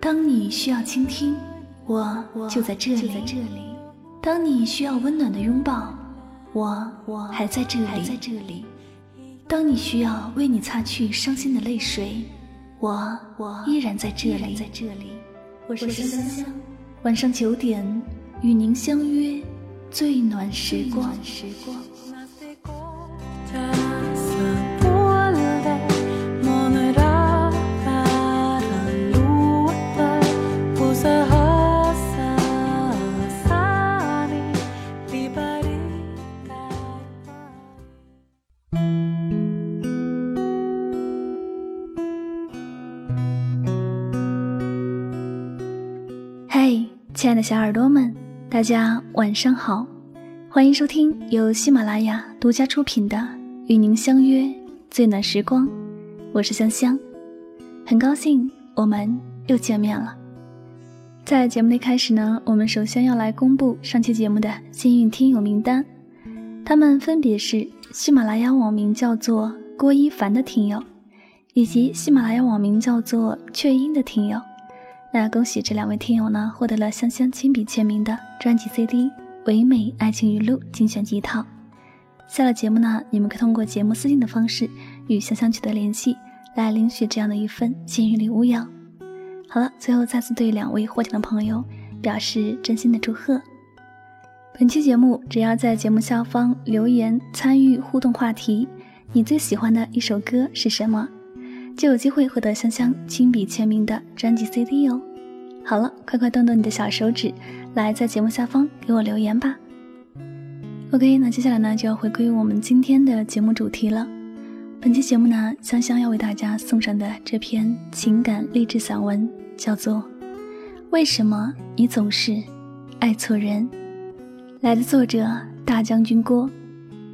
当你需要倾听，我就在这里；当你需要温暖的拥抱，我还在这里；当你需要为你擦去伤心的泪水，我依然在这里。我是香香，晚上九点与您相约最暖时光。小耳朵们，大家晚上好，欢迎收听由喜马拉雅独家出品的《与您相约最暖时光》，我是香香，很高兴我们又见面了。在节目的开始呢，我们首先要来公布上期节目的幸运听友名单，他们分别是喜马拉雅网名叫做郭一凡的听友，以及喜马拉雅网名叫做雀音的听友。那恭喜这两位听友呢，获得了香香亲笔签名的专辑 CD《唯美爱情语录》精选集一套。下了节目呢，你们可以通过节目私信的方式与香香取得联系，来领取这样的一份幸运礼物哟。好了，最后再次对两位获奖的朋友表示真心的祝贺。本期节目只要在节目下方留言参与互动话题，你最喜欢的一首歌是什么？就有机会获得香香亲笔签名的专辑 CD 哦！好了，快快动动你的小手指，来在节目下方给我留言吧。OK，那接下来呢就要回归我们今天的节目主题了。本期节目呢，香香要为大家送上的这篇情感励志散文叫做《为什么你总是爱错人》，来自作者大将军郭。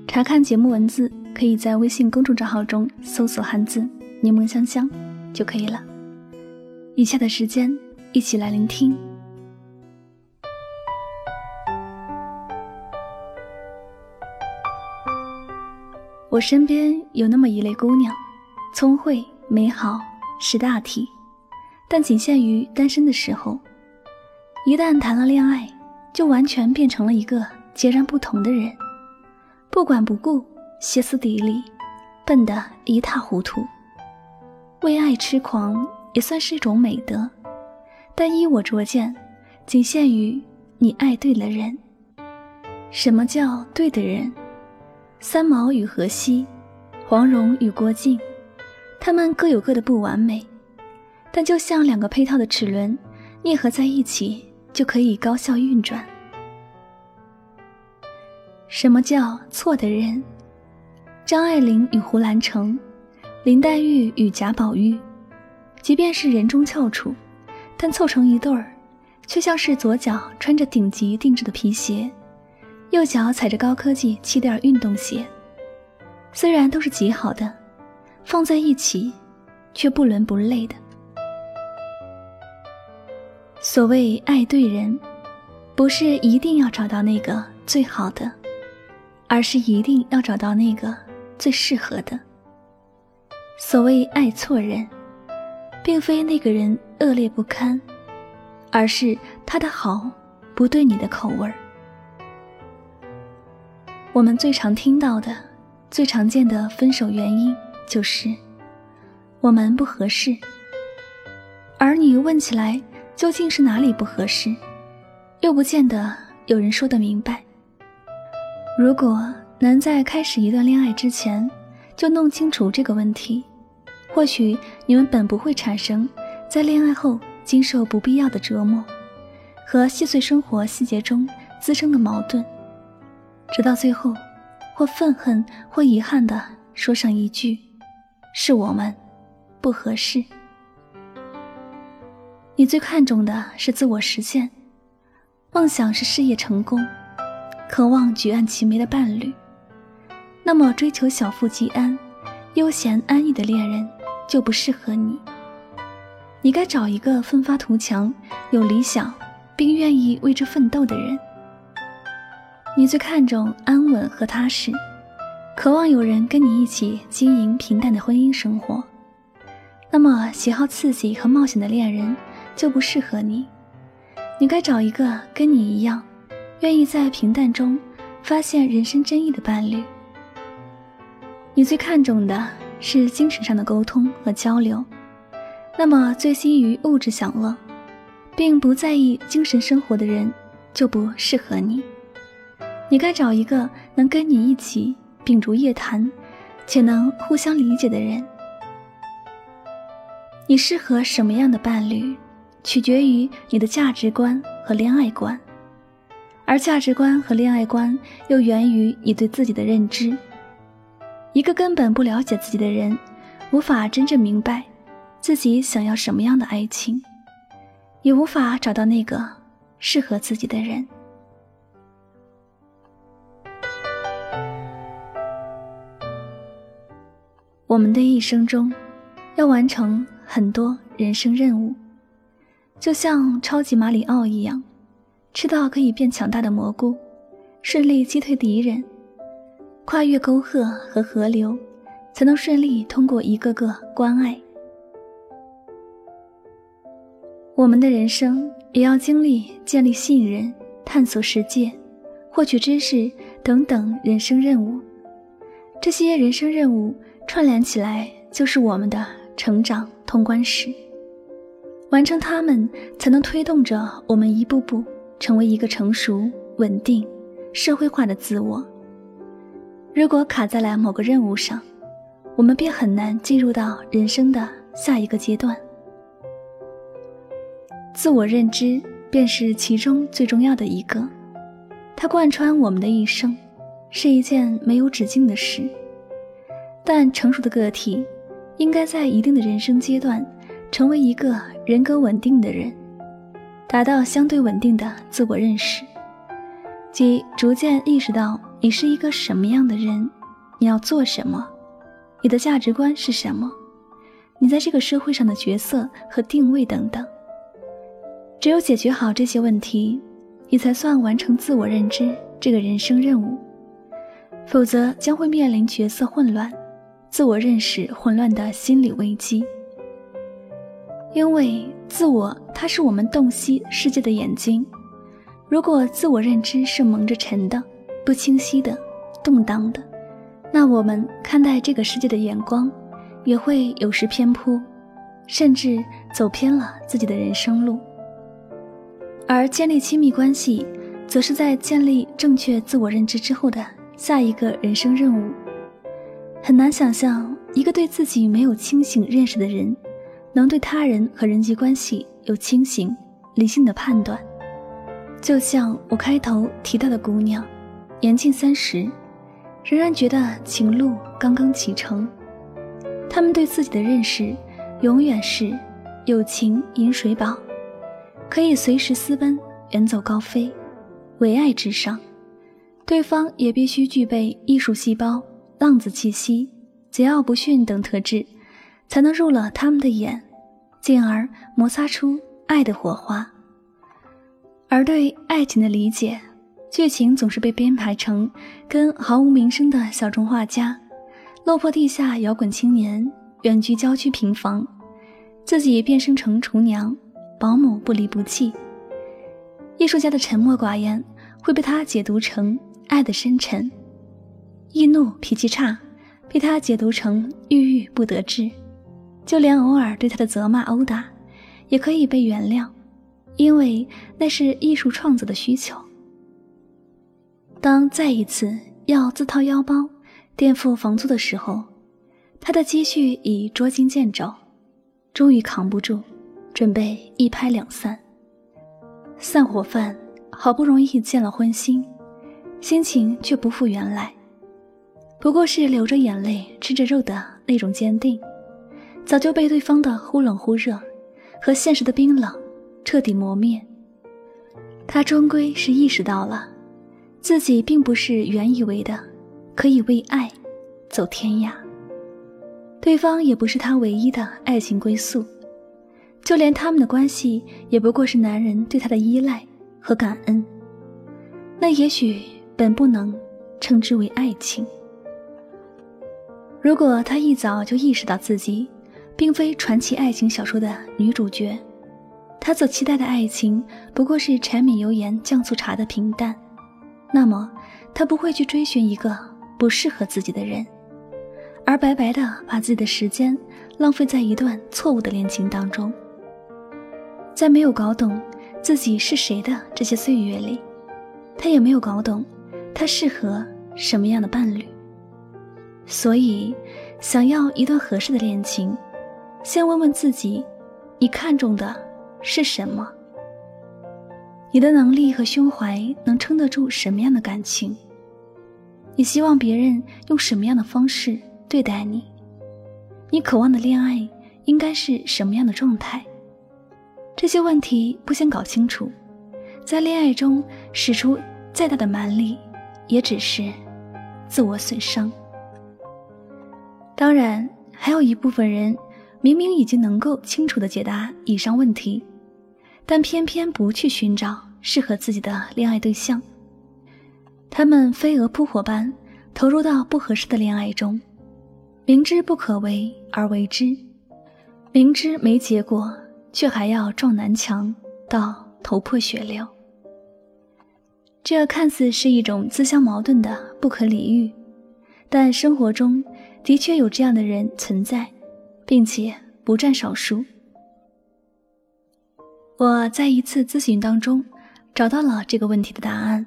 查看节目文字，可以在微信公众账号中搜索汉字。柠檬香香就可以了。以下的时间，一起来聆听。我身边有那么一类姑娘，聪慧、美好、识大体，但仅限于单身的时候。一旦谈了恋爱，就完全变成了一个截然不同的人，不管不顾，歇斯底里，笨得一塌糊涂。为爱痴狂也算是一种美德，但依我拙见，仅限于你爱对了人。什么叫对的人？三毛与荷西，黄蓉与郭靖，他们各有各的不完美，但就像两个配套的齿轮，啮合在一起就可以高效运转。什么叫错的人？张爱玲与胡兰成。林黛玉与贾宝玉，即便是人中翘楚，但凑成一对儿，却像是左脚穿着顶级定制的皮鞋，右脚踩着高科技气垫运动鞋。虽然都是极好的，放在一起，却不伦不类的。所谓爱对人，不是一定要找到那个最好的，而是一定要找到那个最适合的。所谓爱错人，并非那个人恶劣不堪，而是他的好不对你的口味儿。我们最常听到的、最常见的分手原因就是我们不合适。而你问起来究竟是哪里不合适，又不见得有人说得明白。如果能在开始一段恋爱之前，就弄清楚这个问题，或许你们本不会产生在恋爱后经受不必要的折磨和细碎生活细节中滋生的矛盾，直到最后，或愤恨或遗憾的说上一句：“是我们不合适。”你最看重的是自我实现，梦想是事业成功，渴望举案齐眉的伴侣。那么，追求小富即安、悠闲安逸的恋人就不适合你。你该找一个奋发图强、有理想，并愿意为之奋斗的人。你最看重安稳和踏实，渴望有人跟你一起经营平淡的婚姻生活，那么喜好刺激和冒险的恋人就不适合你。你该找一个跟你一样，愿意在平淡中发现人生真意的伴侣。你最看重的是精神上的沟通和交流，那么醉心于物质享乐，并不在意精神生活的人就不适合你。你该找一个能跟你一起秉烛夜谈，且能互相理解的人。你适合什么样的伴侣，取决于你的价值观和恋爱观，而价值观和恋爱观又源于你对自己的认知。一个根本不了解自己的人，无法真正明白自己想要什么样的爱情，也无法找到那个适合自己的人。我们的一生中，要完成很多人生任务，就像超级马里奥一样，吃到可以变强大的蘑菇，顺利击退敌人，跨越沟壑和河流，才能顺利通过一个个关隘。我们的人生也要经历建立信任、探索世界、获取知识等等人生任务，这些人生任务。串联起来就是我们的成长通关史，完成它们才能推动着我们一步步成为一个成熟、稳定、社会化的自我。如果卡在了某个任务上，我们便很难进入到人生的下一个阶段。自我认知便是其中最重要的一个，它贯穿我们的一生，是一件没有止境的事。但成熟的个体，应该在一定的人生阶段，成为一个人格稳定的人，达到相对稳定的自我认识，即逐渐意识到你是一个什么样的人，你要做什么，你的价值观是什么，你在这个社会上的角色和定位等等。只有解决好这些问题，你才算完成自我认知这个人生任务，否则将会面临角色混乱。自我认识混乱的心理危机，因为自我它是我们洞悉世界的眼睛。如果自我认知是蒙着尘的、不清晰的、动荡的，那我们看待这个世界的眼光也会有时偏颇，甚至走偏了自己的人生路。而建立亲密关系，则是在建立正确自我认知之后的下一个人生任务。很难想象一个对自己没有清醒认识的人，能对他人和人际关系有清醒、理性的判断。就像我开头提到的姑娘，年近三十，仍然觉得情路刚刚启程。他们对自己的认识，永远是有情饮水饱，可以随时私奔，远走高飞，唯爱至上。对方也必须具备艺术细胞。浪子气息、桀骜不驯等特质，才能入了他们的眼，进而摩擦出爱的火花。而对爱情的理解，剧情总是被编排成跟毫无名声的小众画家、落魄地下摇滚青年远居郊区平房，自己变身成厨娘、保姆，不离不弃。艺术家的沉默寡言，会被他解读成爱的深沉。易怒、脾气差，被他解读成郁郁不得志；就连偶尔对他的责骂、殴打，也可以被原谅，因为那是艺术创作的需求。当再一次要自掏腰包垫付房租的时候，他的积蓄已捉襟见肘，终于扛不住，准备一拍两散。散伙饭好不容易见了荤腥，心情却不复原来。不过是流着眼泪吃着肉的那种坚定，早就被对方的忽冷忽热和现实的冰冷彻底磨灭。他终归是意识到了，自己并不是原以为的可以为爱走天涯。对方也不是他唯一的爱情归宿，就连他们的关系也不过是男人对他的依赖和感恩。那也许本不能称之为爱情。如果他一早就意识到自己并非传奇爱情小说的女主角，他所期待的爱情不过是柴米油盐酱醋茶的平淡。那么，他不会去追寻一个不适合自己的人，而白白的把自己的时间浪费在一段错误的恋情当中。在没有搞懂自己是谁的这些岁月里，他也没有搞懂他适合什么样的伴侣。所以，想要一段合适的恋情。先问问自己，你看重的是什么？你的能力和胸怀能撑得住什么样的感情？你希望别人用什么样的方式对待你？你渴望的恋爱应该是什么样的状态？这些问题不先搞清楚，在恋爱中使出再大的蛮力，也只是自我损伤。当然，还有一部分人。明明已经能够清楚地解答以上问题，但偏偏不去寻找适合自己的恋爱对象。他们飞蛾扑火般投入到不合适的恋爱中，明知不可为而为之，明知没结果却还要撞南墙到头破血流。这看似是一种自相矛盾的不可理喻，但生活中的确有这样的人存在。并且不占少数。我在一次咨询当中找到了这个问题的答案：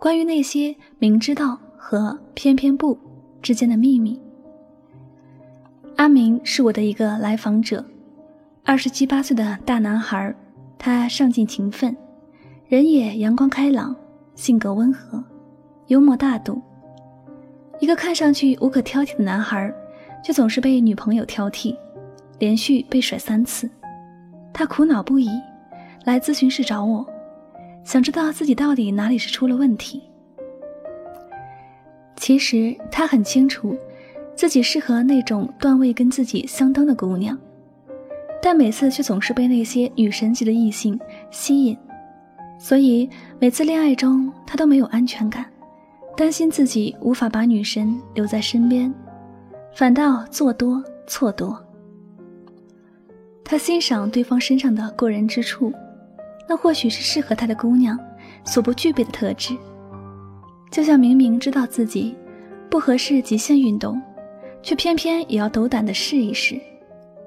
关于那些明知道和偏偏不之间的秘密。阿明是我的一个来访者，二十七八岁的大男孩，他上进勤奋，人也阳光开朗，性格温和，幽默大度，一个看上去无可挑剔的男孩。却总是被女朋友挑剔，连续被甩三次，他苦恼不已，来咨询室找我，想知道自己到底哪里是出了问题。其实他很清楚，自己适合那种段位跟自己相当的姑娘，但每次却总是被那些女神级的异性吸引，所以每次恋爱中他都没有安全感，担心自己无法把女神留在身边。反倒做多错多。他欣赏对方身上的过人之处，那或许是适合他的姑娘所不具备的特质。就像明明知道自己不合适极限运动，却偏偏也要斗胆的试一试，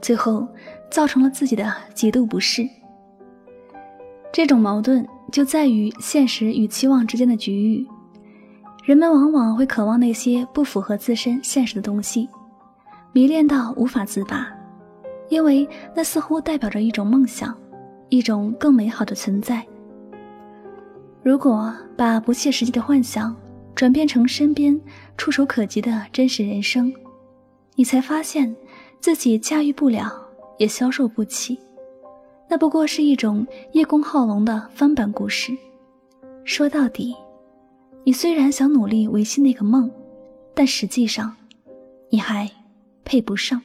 最后造成了自己的极度不适。这种矛盾就在于现实与期望之间的局域。人们往往会渴望那些不符合自身现实的东西。迷恋到无法自拔，因为那似乎代表着一种梦想，一种更美好的存在。如果把不切实际的幻想转变成身边触手可及的真实人生，你才发现自己驾驭不了，也消受不起。那不过是一种叶公好龙的翻版故事。说到底，你虽然想努力维系那个梦，但实际上，你还。配不上，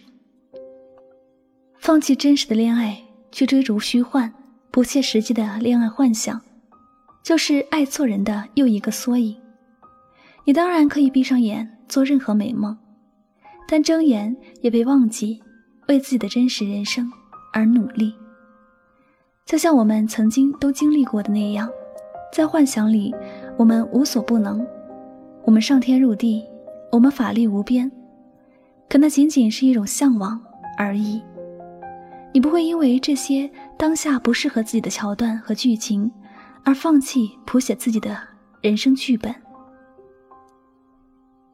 放弃真实的恋爱，去追逐虚幻、不切实际的恋爱幻想，就是爱错人的又一个缩影。你当然可以闭上眼做任何美梦，但睁眼也别忘记为自己的真实人生而努力。就像我们曾经都经历过的那样，在幻想里，我们无所不能，我们上天入地，我们法力无边。可那仅仅是一种向往而已。你不会因为这些当下不适合自己的桥段和剧情，而放弃谱写自己的人生剧本。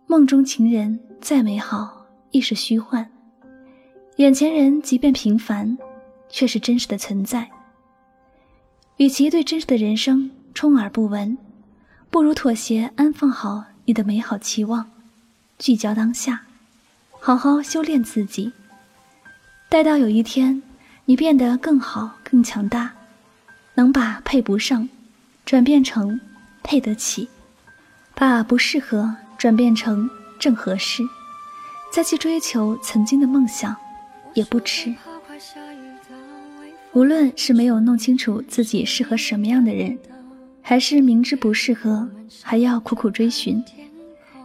梦中情人再美好，亦是虚幻；眼前人即便平凡，却是真实的存在。与其对真实的人生充耳不闻，不如妥协，安放好你的美好期望，聚焦当下。好好修炼自己，待到有一天你变得更好、更强大，能把配不上转变成配得起，把不适合转变成正合适，再去追求曾经的梦想也不迟。无论是没有弄清楚自己适合什么样的人，还是明知不适合还要苦苦追寻，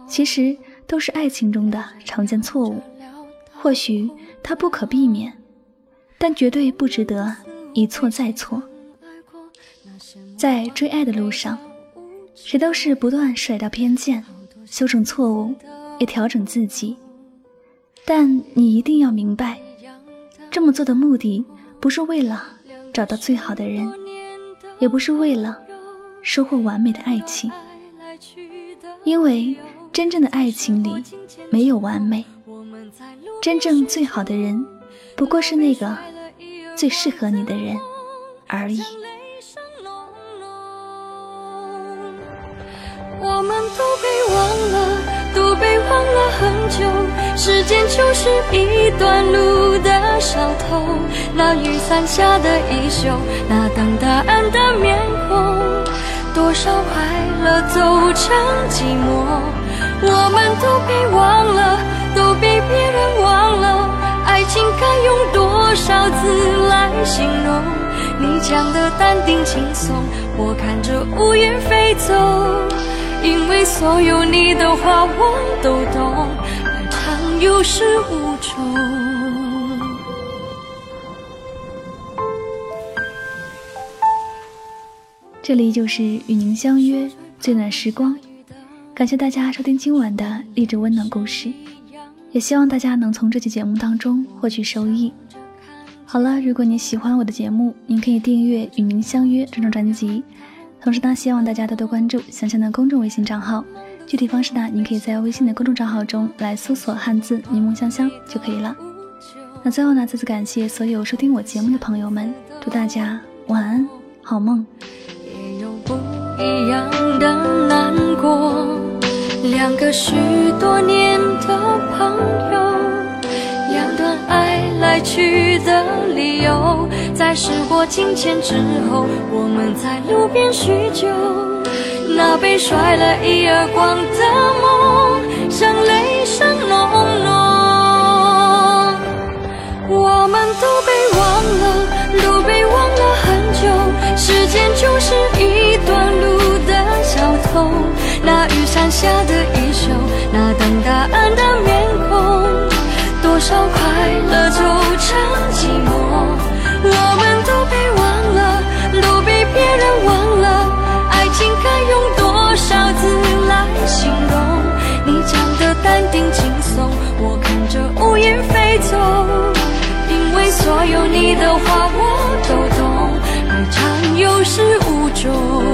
其实。都是爱情中的常见错误，或许它不可避免，但绝对不值得一错再错。在追爱的路上，谁都是不断甩掉偏见，修正错误，也调整自己。但你一定要明白，这么做的目的不是为了找到最好的人，也不是为了收获完美的爱情，因为真正的爱情里没有完美，真正最好的人不过是那个最适合你的人而已。我们都被忘了，都被忘了很久。时间就是一段路的小偷，那雨伞下的衣袖，那等答案的面孔，多少快乐走成寂寞。我们都被忘了，都被别人忘了，爱情该用多少字来形容？你讲的淡定轻松，我看着乌云飞走，因为所有你的话我都懂。有始无终。这里就是与您相约最暖时光，感谢大家收听今晚的励志温暖故事，也希望大家能从这期节目当中获取收益。好了，如果你喜欢我的节目，您可以订阅《与您相约》这张专辑，同时呢，希望大家多多关注香香的公众微信账号。具体方式呢，您可以在微信的公众账号中来搜索汉字“柠檬香香”就可以了。那最后呢，再次感谢所有收听我节目的朋友们，祝大家晚安，好梦。也有不一样的难过，两个许多年的朋友，两段爱来去的理由，在时过境迁之后，我们在路边叙旧。那被甩了一耳光的梦，像雷声隆隆。我们都被忘了，都被忘了很久。时间就是一段路的小偷，下的衣袖，那等答案的面孔，多少快乐走成寂寞。我们都被忘了，都被别人忘了。爱情该用多少字来形容？你讲的淡定轻松，我看着乌云飞走。因为所有你的话我都懂，爱长有始无终。